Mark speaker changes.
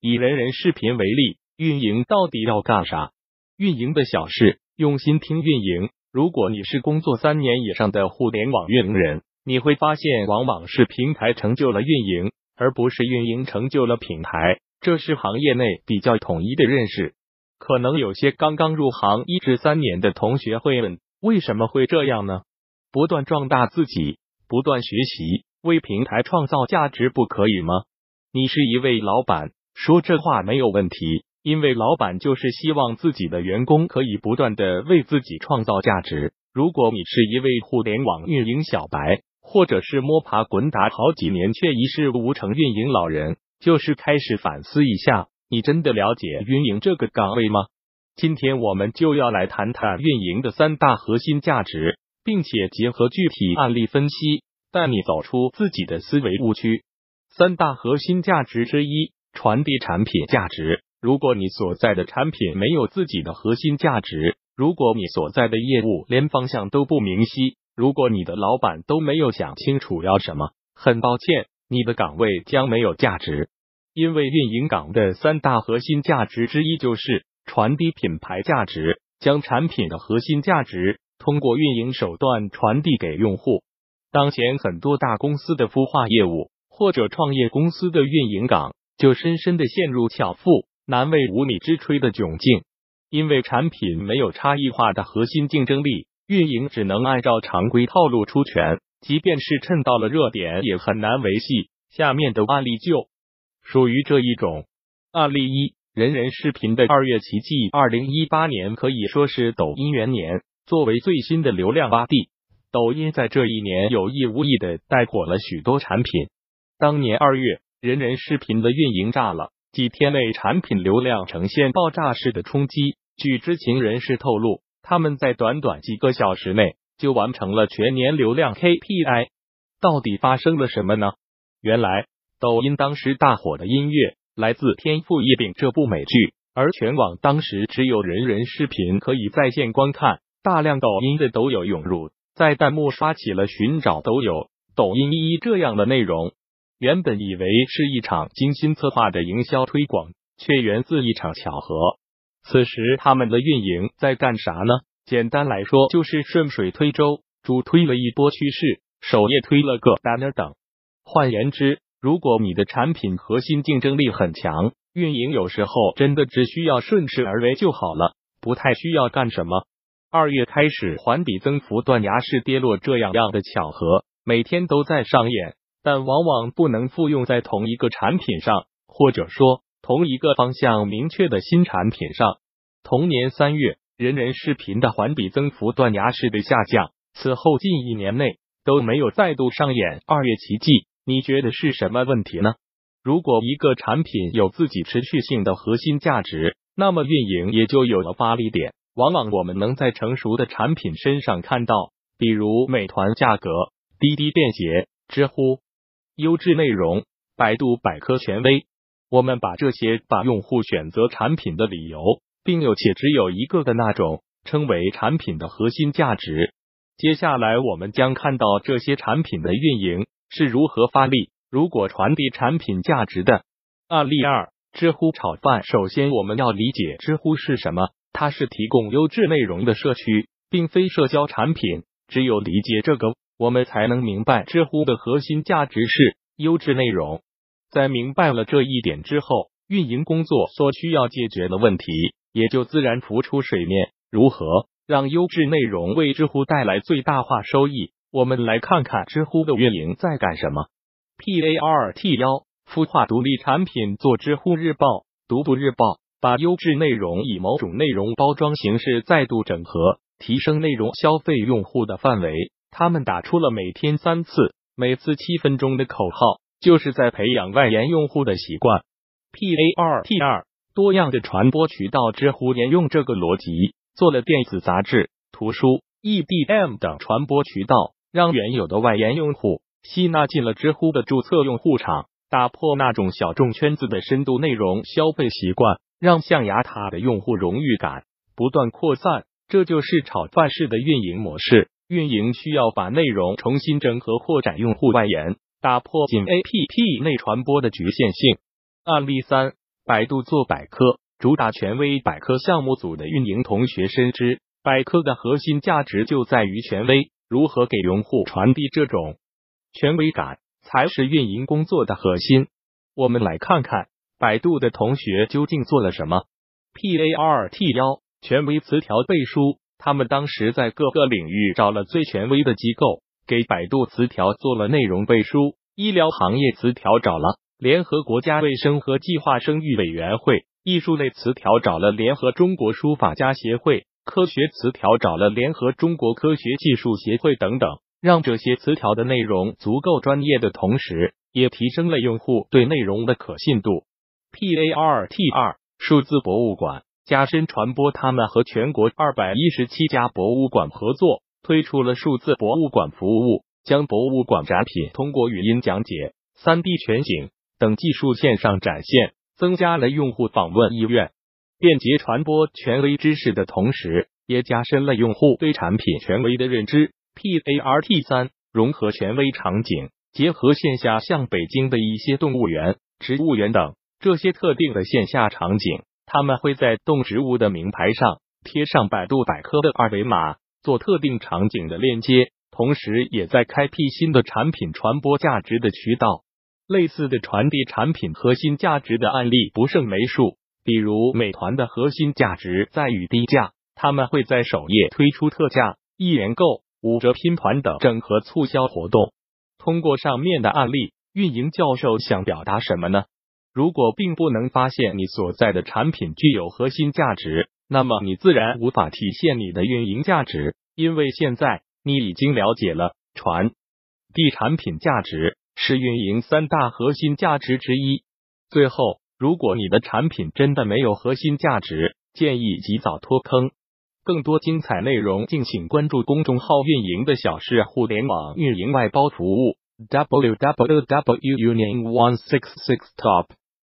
Speaker 1: 以人人视频为例，运营到底要干啥？运营的小事，用心听运营。如果你是工作三年以上的互联网运营人，你会发现，往往是平台成就了运营，而不是运营成就了品牌。这是行业内比较统一的认识。可能有些刚刚入行一至三年的同学会问：为什么会这样呢？不断壮大自己，不断学习，为平台创造价值，不可以吗？你是一位老板，说这话没有问题。因为老板就是希望自己的员工可以不断的为自己创造价值。如果你是一位互联网运营小白，或者是摸爬滚打好几年却一事无成运营老人，就是开始反思一下，你真的了解运营这个岗位吗？今天我们就要来谈谈运营的三大核心价值，并且结合具体案例分析，带你走出自己的思维误区。三大核心价值之一，传递产品价值。如果你所在的产品没有自己的核心价值，如果你所在的业务连方向都不明晰，如果你的老板都没有想清楚要什么，很抱歉，你的岗位将没有价值。因为运营岗的三大核心价值之一就是传递品牌价值，将产品的核心价值通过运营手段传递给用户。当前很多大公司的孵化业务或者创业公司的运营岗就深深的陷入巧妇。难为无米之炊的窘境，因为产品没有差异化的核心竞争力，运营只能按照常规套路出拳，即便是趁到了热点，也很难维系。下面的案例就属于这一种。案例一：人人视频的二月奇迹。二零一八年可以说是抖音元年，作为最新的流量洼地，抖音在这一年有意无意的带火了许多产品。当年二月，人人视频的运营炸了。几天内，产品流量呈现爆炸式的冲击。据知情人士透露，他们在短短几个小时内就完成了全年流量 KPI。到底发生了什么呢？原来，抖音当时大火的音乐来自《天赋异禀》这部美剧，而全网当时只有人人视频可以在线观看，大量抖音的抖友涌入，在弹幕刷起了寻找抖友、抖音一一这样的内容。原本以为是一场精心策划的营销推广，却源自一场巧合。此时他们的运营在干啥呢？简单来说，就是顺水推舟，主推了一波趋势，首页推了个 banner 等。换言之，如果你的产品核心竞争力很强，运营有时候真的只需要顺势而为就好了，不太需要干什么。二月开始环比增幅断崖式跌落，这样样的巧合每天都在上演。但往往不能复用在同一个产品上，或者说同一个方向明确的新产品上。同年三月，人人视频的环比增幅断崖式的下降，此后近一年内都没有再度上演二月奇迹。你觉得是什么问题呢？如果一个产品有自己持续性的核心价值，那么运营也就有了发力点。往往我们能在成熟的产品身上看到，比如美团价格、滴滴便捷、知乎。优质内容，百度百科权威。我们把这些把用户选择产品的理由，并有且只有一个的那种，称为产品的核心价值。接下来我们将看到这些产品的运营是如何发力，如果传递产品价值的。案例二：知乎炒饭。首先，我们要理解知乎是什么，它是提供优质内容的社区，并非社交产品。只有理解这个。我们才能明白，知乎的核心价值是优质内容。在明白了这一点之后，运营工作所需要解决的问题也就自然浮出水面。如何让优质内容为知乎带来最大化收益？我们来看看知乎的运营在干什么。P A R T 幺孵化独立产品做知乎日报、独步日报，把优质内容以某种内容包装形式再度整合，提升内容消费用户的范围。他们打出了每天三次、每次七分钟的口号，就是在培养外延用户的习惯。P A R T 二多样的传播渠道，知乎沿用这个逻辑，做了电子杂志、图书、E D M 等传播渠道，让原有的外延用户吸纳进了知乎的注册用户场，打破那种小众圈子的深度内容消费习惯，让象牙塔的用户荣誉感不断扩散。这就是炒饭式的运营模式。运营需要把内容重新整合，扩展用户外延，打破仅 A P P 内传播的局限性。案例三：百度做百科，主打权威百科项目组的运营同学深知，百科的核心价值就在于权威。如何给用户传递这种权威感，才是运营工作的核心。我们来看看百度的同学究竟做了什么。P A R T 幺权威词条背书，他们当时在各个领域找了最权威的机构，给百度词条做了内容背书。医疗行业词条找了联合国家卫生和计划生育委员会，艺术类词条找了联合中国书法家协会。科学词条找了联合中国科学技术协会等等，让这些词条的内容足够专业的同时，也提升了用户对内容的可信度。P A R T 二数字博物馆加深传播，他们和全国二百一十七家博物馆合作，推出了数字博物馆服务，将博物馆展品通过语音讲解、三 D 全景等技术线上展现，增加了用户访问意愿。便捷传播权威知识的同时，也加深了用户对产品权威的认知。P A R T 三融合权威场景，结合线下像北京的一些动物园、植物园等这些特定的线下场景，他们会在动植物的名牌上贴上百度百科的二维码，做特定场景的链接，同时也在开辟新的产品传播价值的渠道。类似的传递产品核心价值的案例不胜枚数。比如，美团的核心价值在于低价，他们会在首页推出特价、一元购、五折拼团等整合促销活动。通过上面的案例，运营教授想表达什么呢？如果并不能发现你所在的产品具有核心价值，那么你自然无法体现你的运营价值，因为现在你已经了解了传递产品价值是运营三大核心价值之一。最后。如果你的产品真的没有核心价值，建议及早脱坑。更多精彩内容，敬请关注公众号“运营的小事互联网运营外包服务 www.union166top